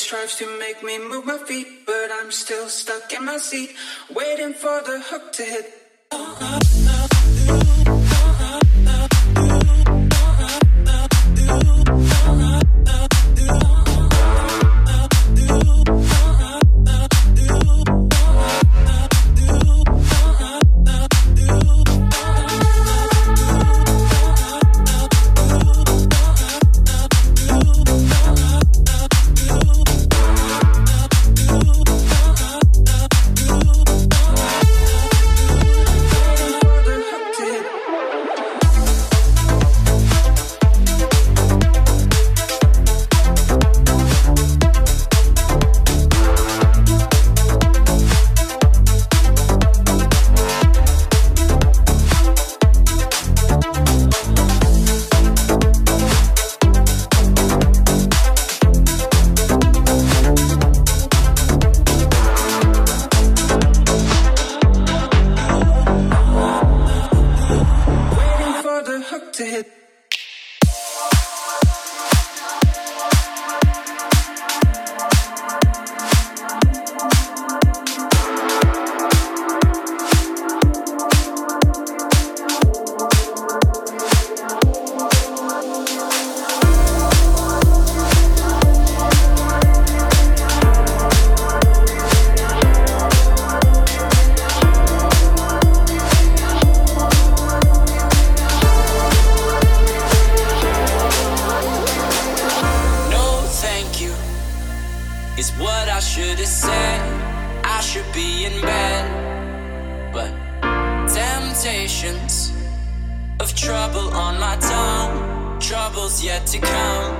strives to make me move my feet, but I'm still stuck in my seat, waiting for the hook to hit. Is what I should have said. I should be in bed. But temptations of trouble on my tongue, troubles yet to come.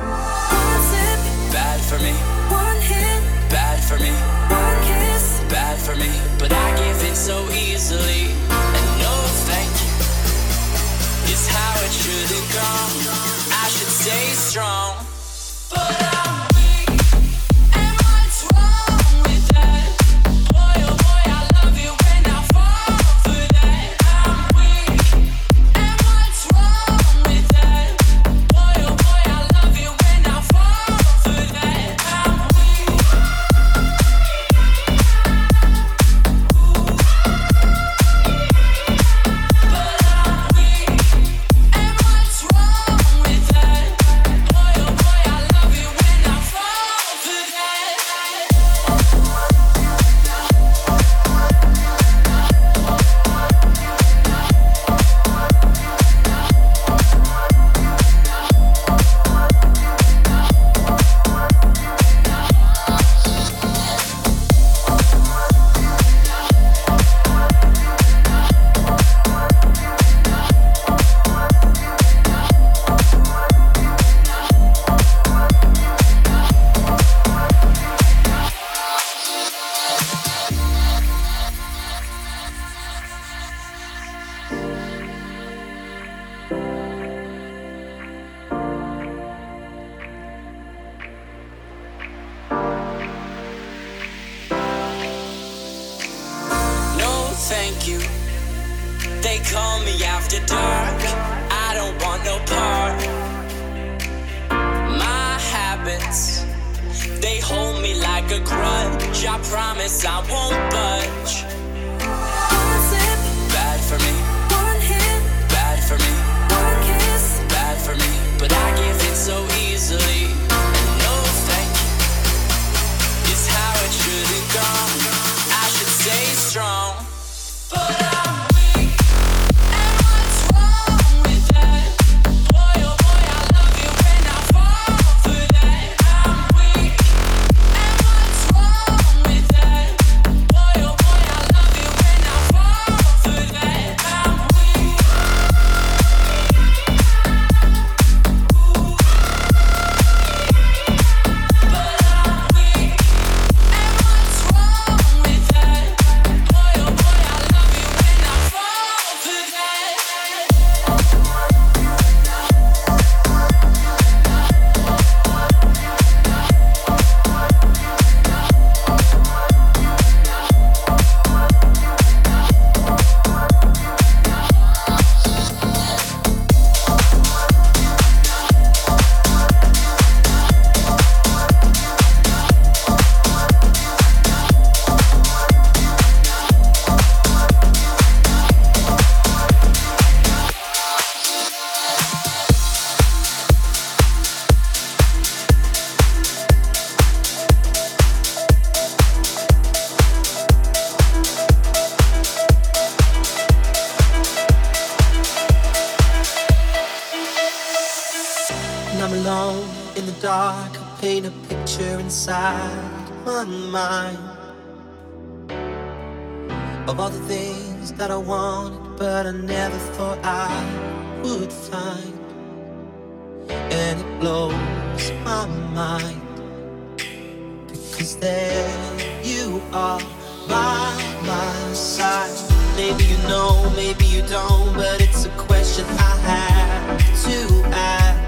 One sip, bad for me. One hit, bad for me. One kiss, bad for me. But I give in so easily. And no thank you. Is how it should have gone. I should stay strong. But I thank you. They call me after dark. I don't want no part. My habits, they hold me like a grudge. I promise I won't budge. the dark, I paint a picture inside my mind of all the things that I wanted, but I never thought I would find, and it blows my mind because there you are by my side. Maybe you know, maybe you don't, but it's a question I have to ask.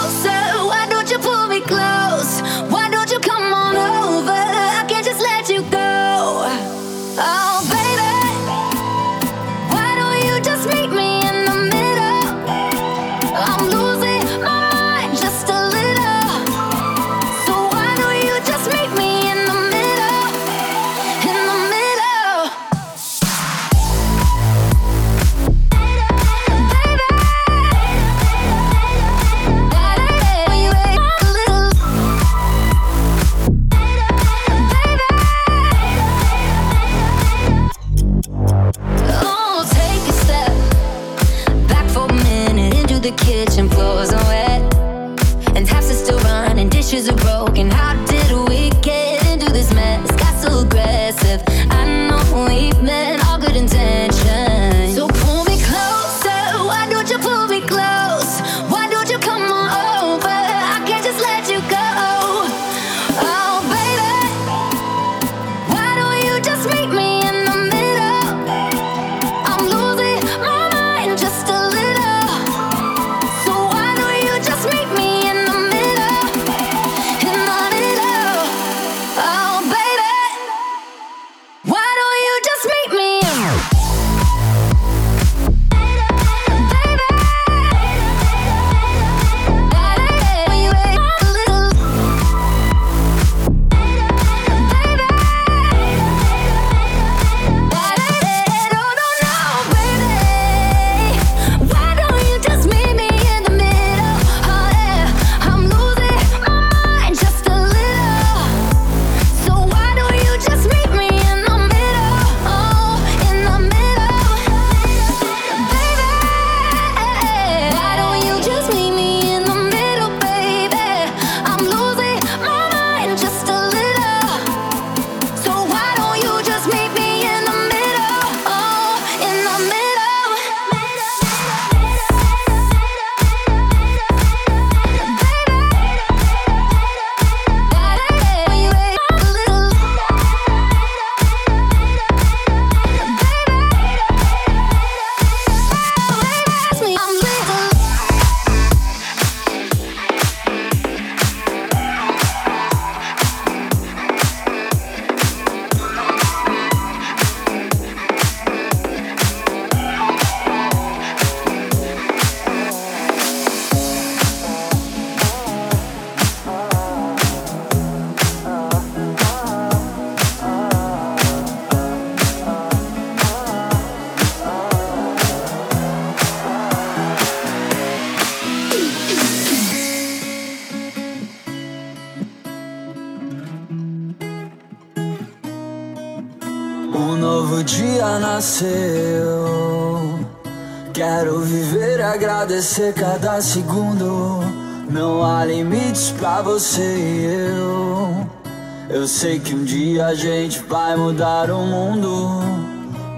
você cada segundo. Não há limites pra você e eu. Eu sei que um dia a gente vai mudar o mundo.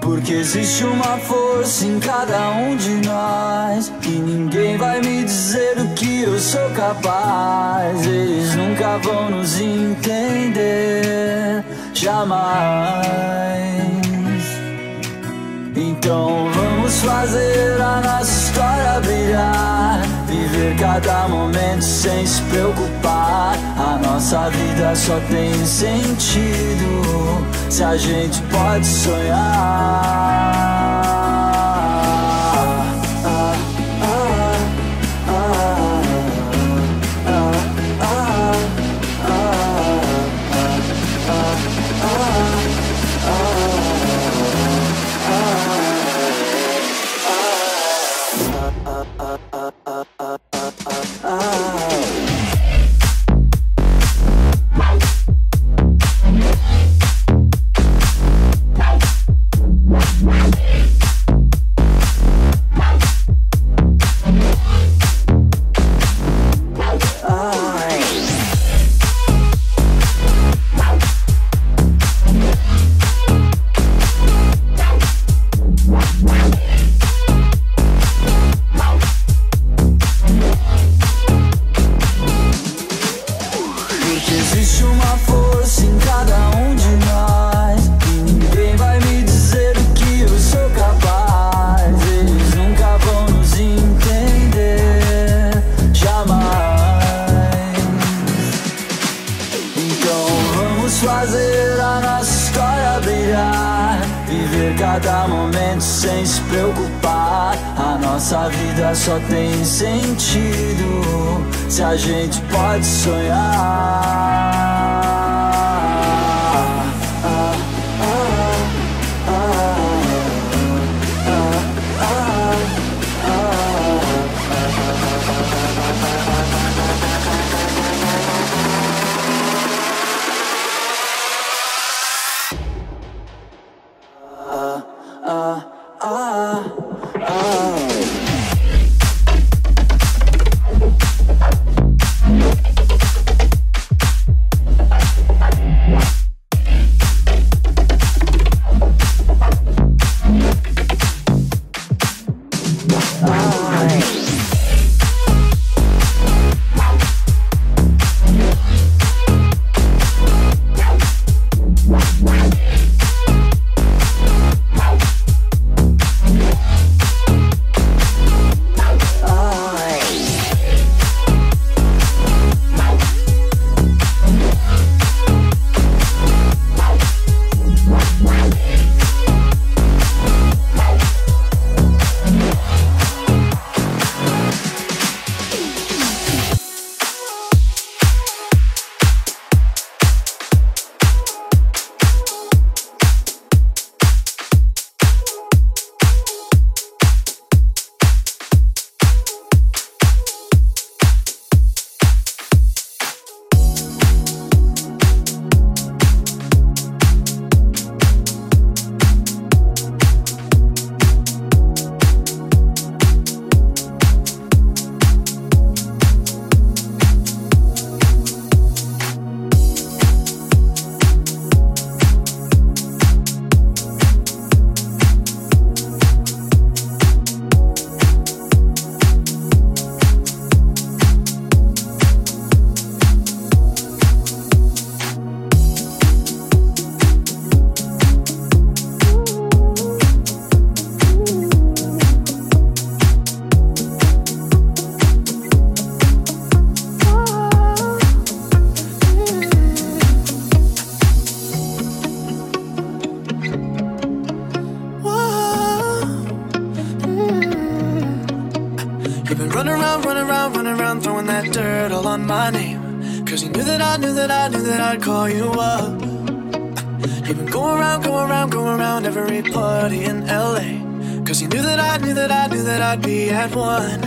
Porque existe uma força em cada um de nós. E ninguém vai me dizer o que eu sou capaz. Eles nunca vão nos entender. Jamais. Então vamos fazer a nossa história brilhar. Viver cada momento sem se preocupar. A nossa vida só tem sentido se a gente pode sonhar. Preocupar. A nossa vida só tem sentido se a gente pode sonhar. I'd be at one.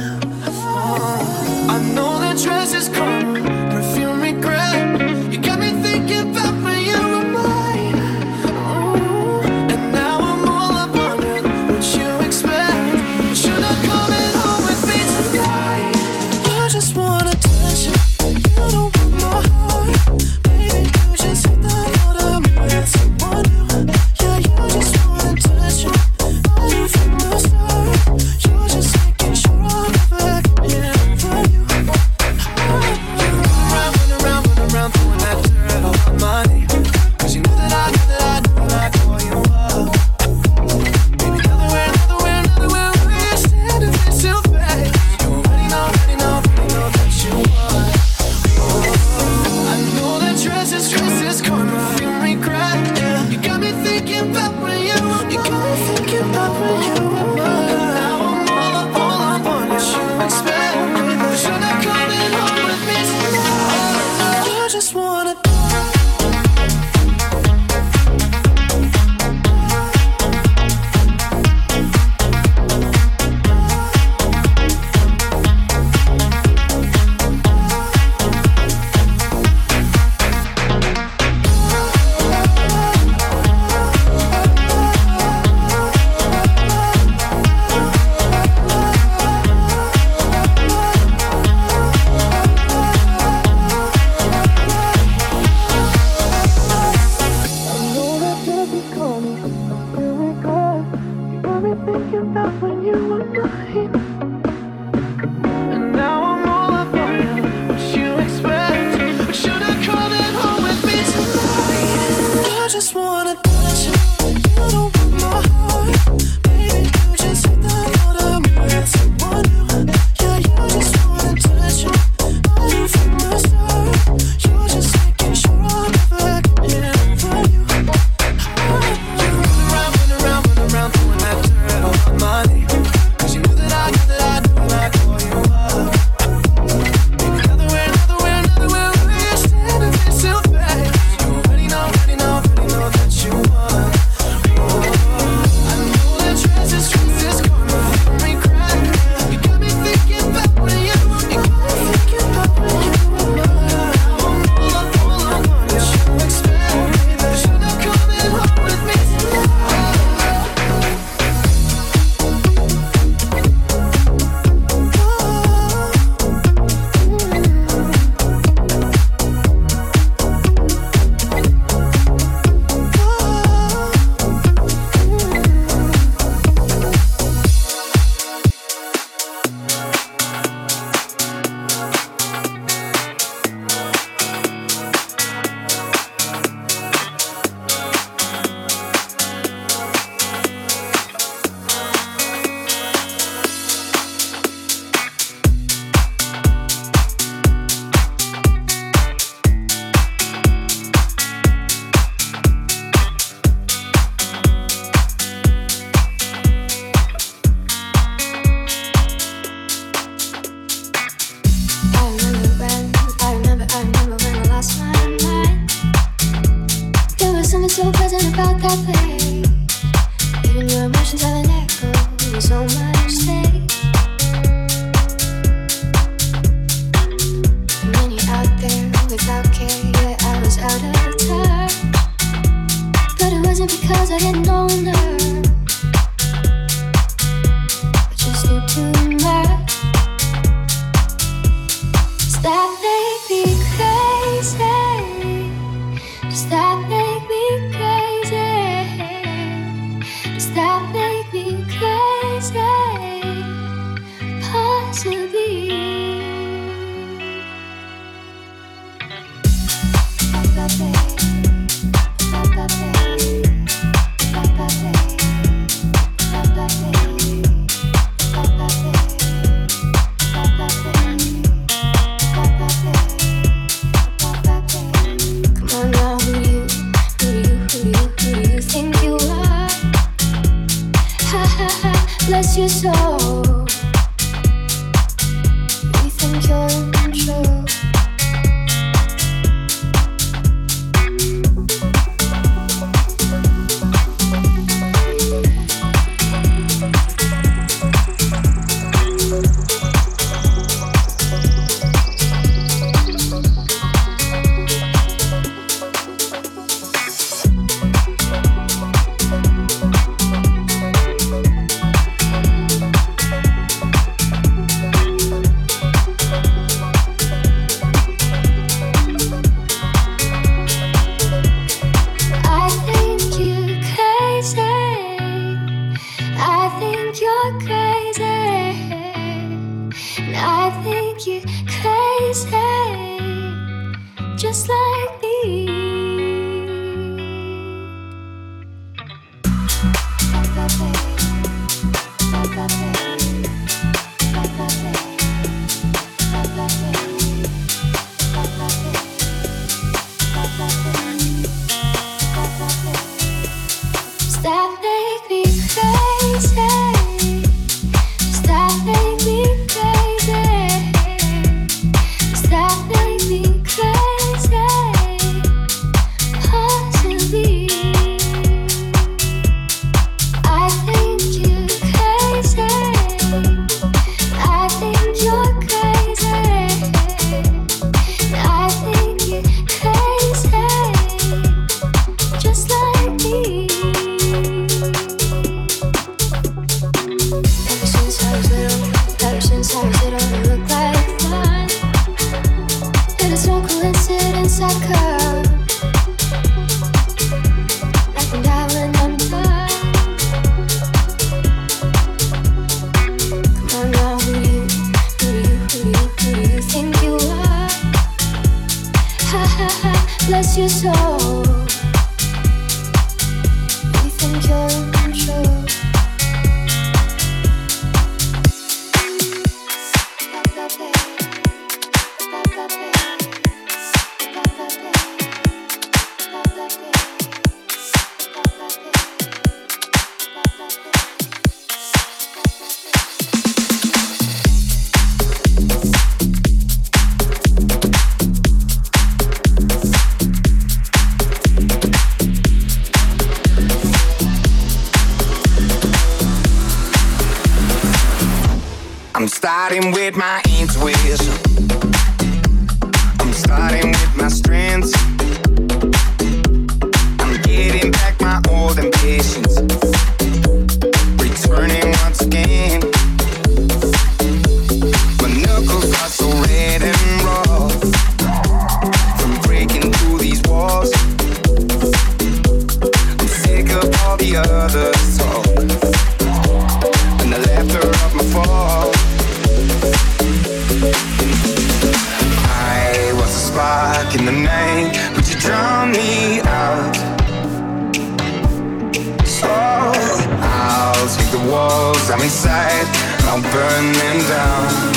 Walls I'm inside I'll burn them down.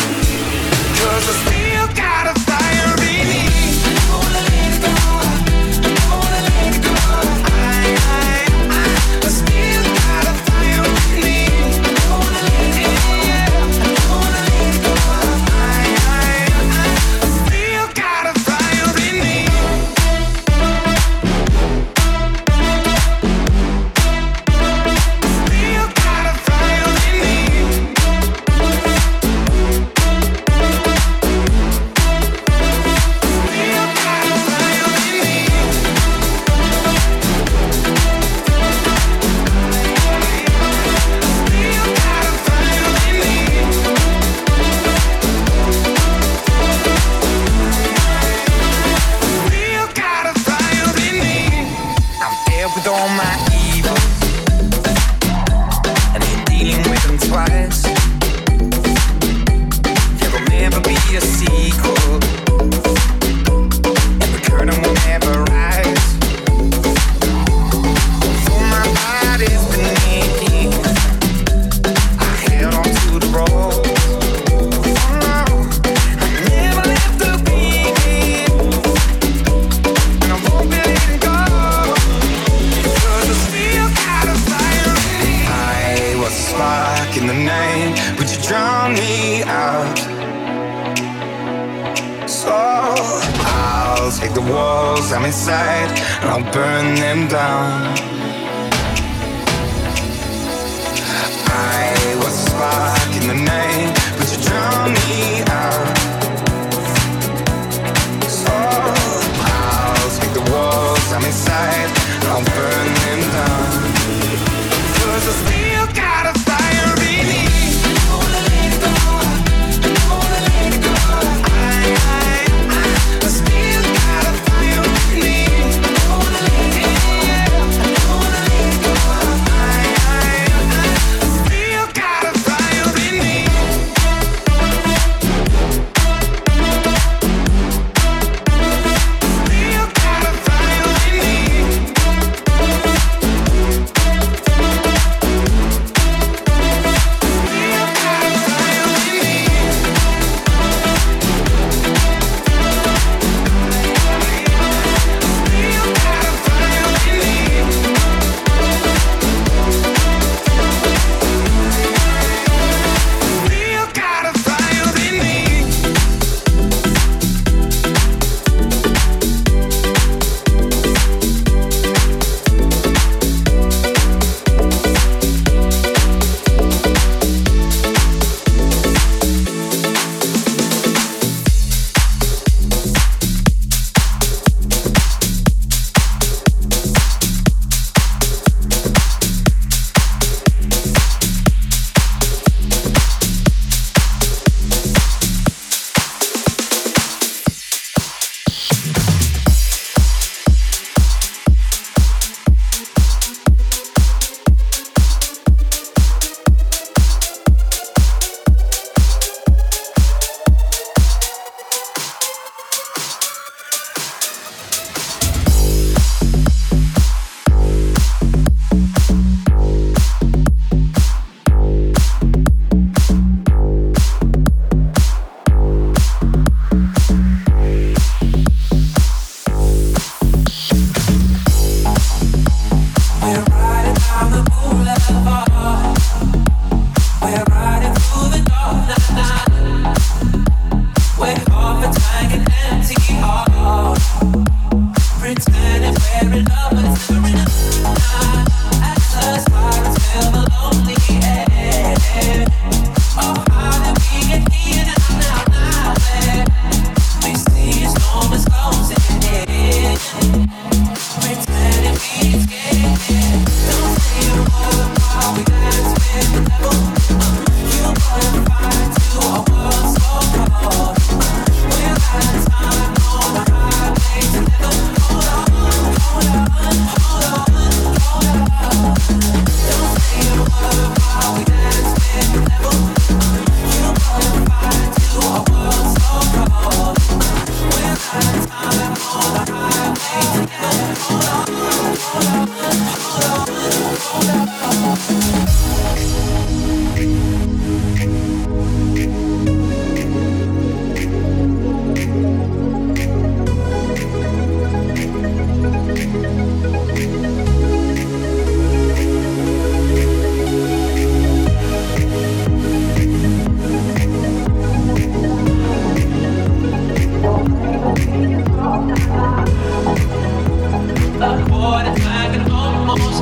Cause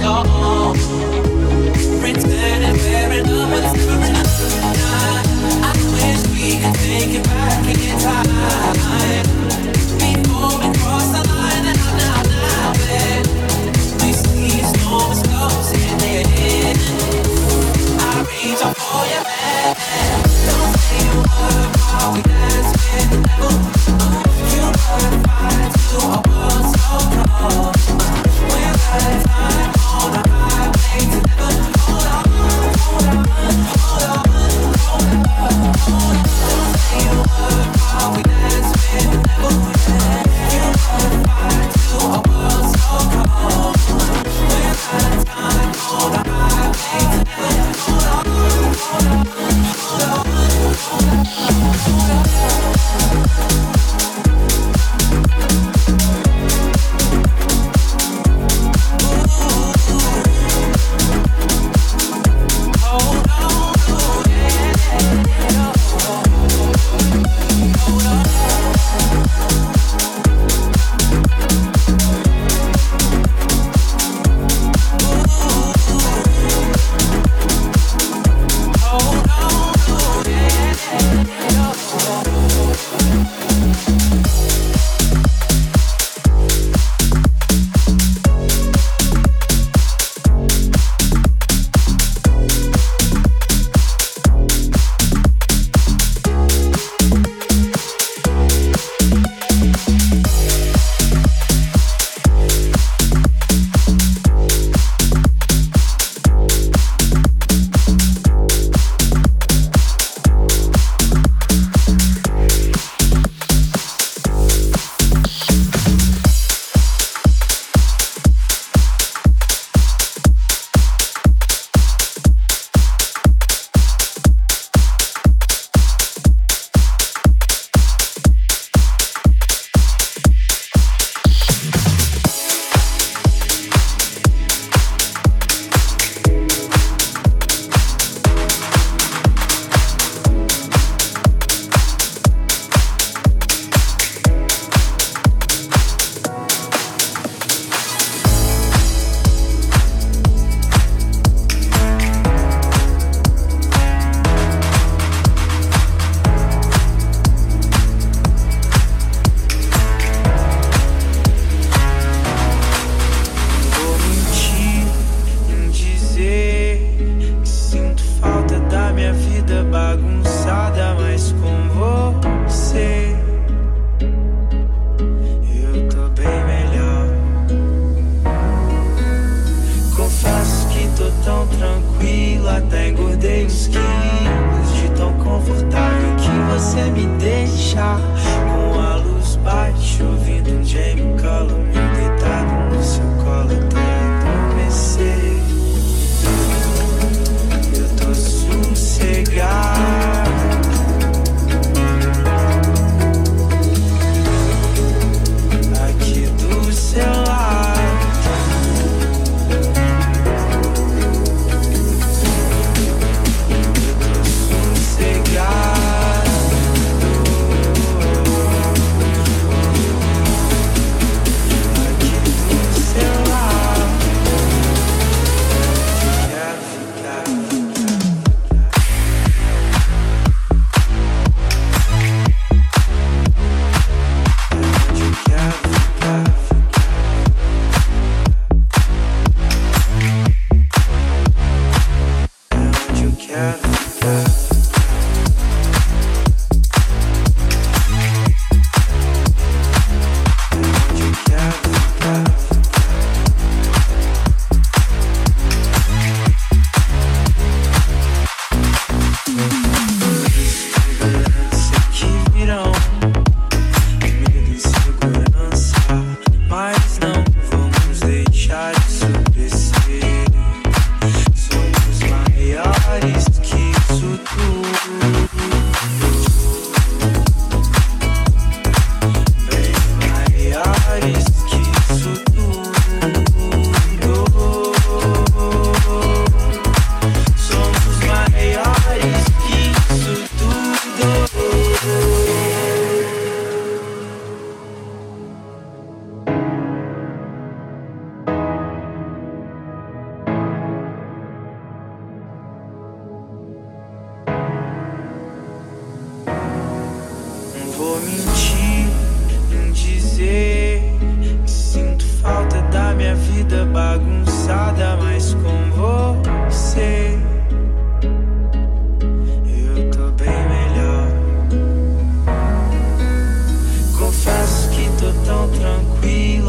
almost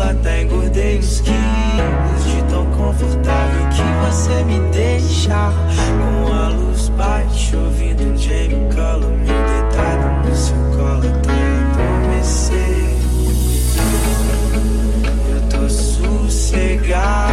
até engordei uns quilos De tão confortável que você me deixa. Com a luz baixa, ouvindo um Jamie Cullum Me deitado no seu colo até adormecer. Eu tô sossegado.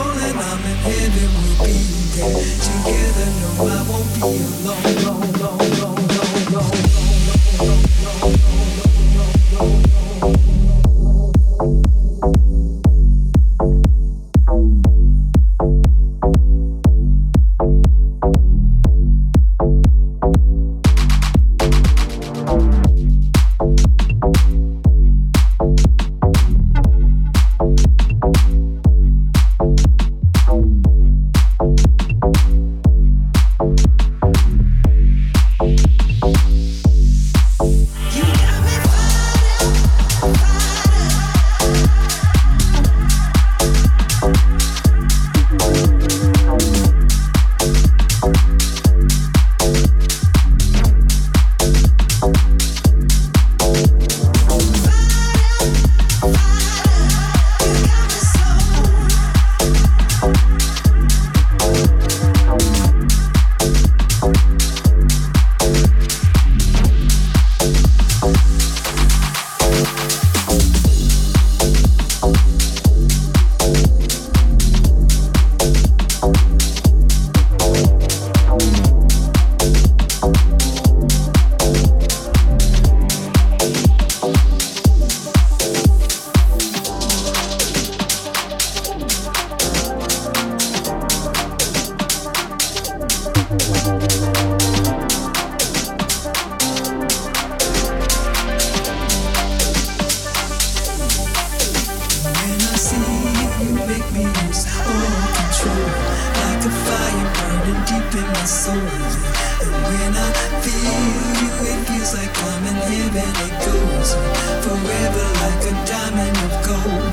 You calling, I'm in heaven. We'll be there together. No, I won't be alone, alone, alone, And when I feel you, it feels like I'm in heaven. It goes forever like a diamond of gold.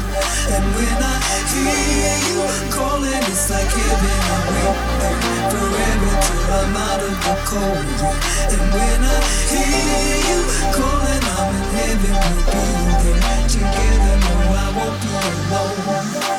And when I hear you calling, it's like heaven. I wait there forever till I'm out of the cold. And when I hear you calling, I'm in heaven. We'll be there together. No, I won't be alone.